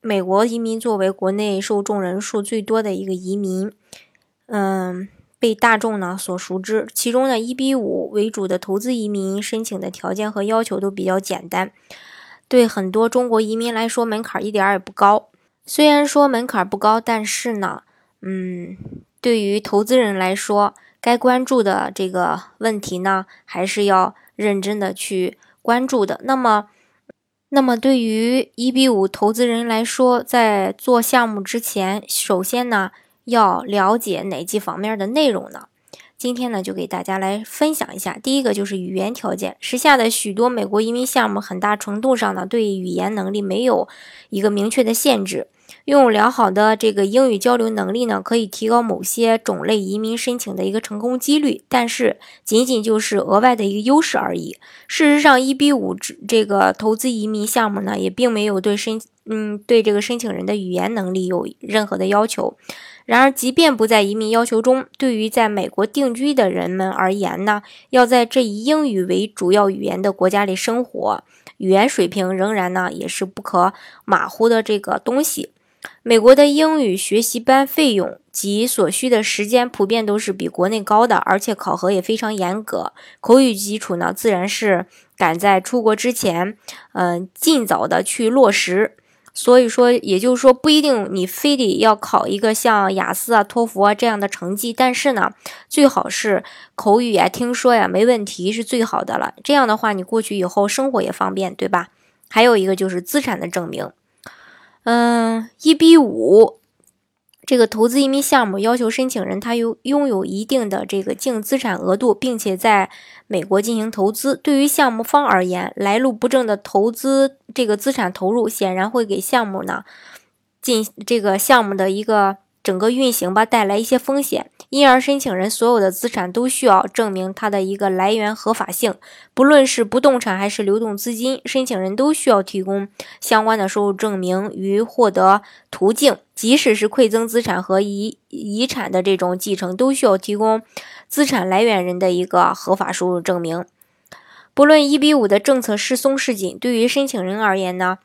美国移民作为国内受众人数最多的一个移民，嗯，被大众呢所熟知。其中呢，一比五为主的投资移民申请的条件和要求都比较简单，对很多中国移民来说门槛一点也不高。虽然说门槛不高，但是呢，嗯，对于投资人来说，该关注的这个问题呢，还是要认真的去关注的。那么，那么，对于一比五投资人来说，在做项目之前，首先呢要了解哪几方面的内容呢？今天呢就给大家来分享一下。第一个就是语言条件，时下的许多美国移民项目，很大程度上呢对语言能力没有一个明确的限制。拥有良好的这个英语交流能力呢，可以提高某些种类移民申请的一个成功几率，但是仅仅就是额外的一个优势而已。事实上，一比五这个投资移民项目呢，也并没有对申嗯对这个申请人的语言能力有任何的要求。然而，即便不在移民要求中，对于在美国定居的人们而言呢，要在这以英语为主要语言的国家里生活，语言水平仍然呢也是不可马虎的这个东西。美国的英语学习班费用及所需的时间普遍都是比国内高的，而且考核也非常严格。口语基础呢，自然是赶在出国之前，嗯，尽早的去落实。所以说，也就是说，不一定你非得要考一个像雅思啊、托福啊这样的成绩，但是呢，最好是口语呀、听说呀没问题是最好的了。这样的话，你过去以后生活也方便，对吧？还有一个就是资产的证明。嗯，一比五，这个投资移民项目要求申请人他有拥有一定的这个净资产额度，并且在美国进行投资。对于项目方而言，来路不正的投资这个资产投入，显然会给项目呢进这个项目的一个。整个运行吧带来一些风险，因而申请人所有的资产都需要证明它的一个来源合法性，不论是不动产还是流动资金，申请人都需要提供相关的收入证明与获得途径，即使是馈赠资产和遗遗产的这种继承，都需要提供资产来源人的一个合法收入证明。不论一比五的政策是松是紧，对于申请人而言呢，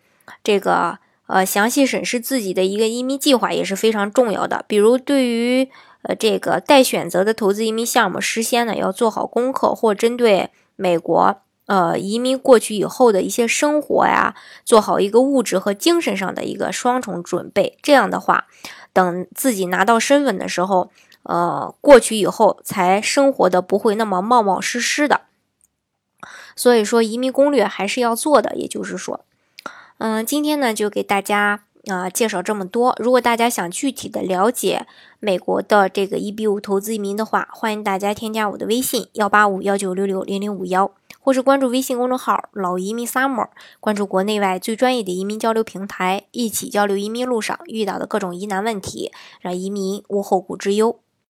这个。呃，详细审视自己的一个移民计划也是非常重要的。比如，对于呃这个待选择的投资移民项目，事先呢要做好功课，或针对美国呃移民过去以后的一些生活呀，做好一个物质和精神上的一个双重准备。这样的话，等自己拿到身份的时候，呃，过去以后才生活的不会那么冒冒失失的。所以说，移民攻略还是要做的。也就是说。嗯，今天呢就给大家啊介绍这么多。如果大家想具体的了解美国的这个一比五投资移民的话，欢迎大家添加我的微信幺八五幺九六六零零五幺，或是关注微信公众号“老移民 summer”，关注国内外最专业的移民交流平台，一起交流移民路上遇到的各种疑难问题，让移民无后顾之忧。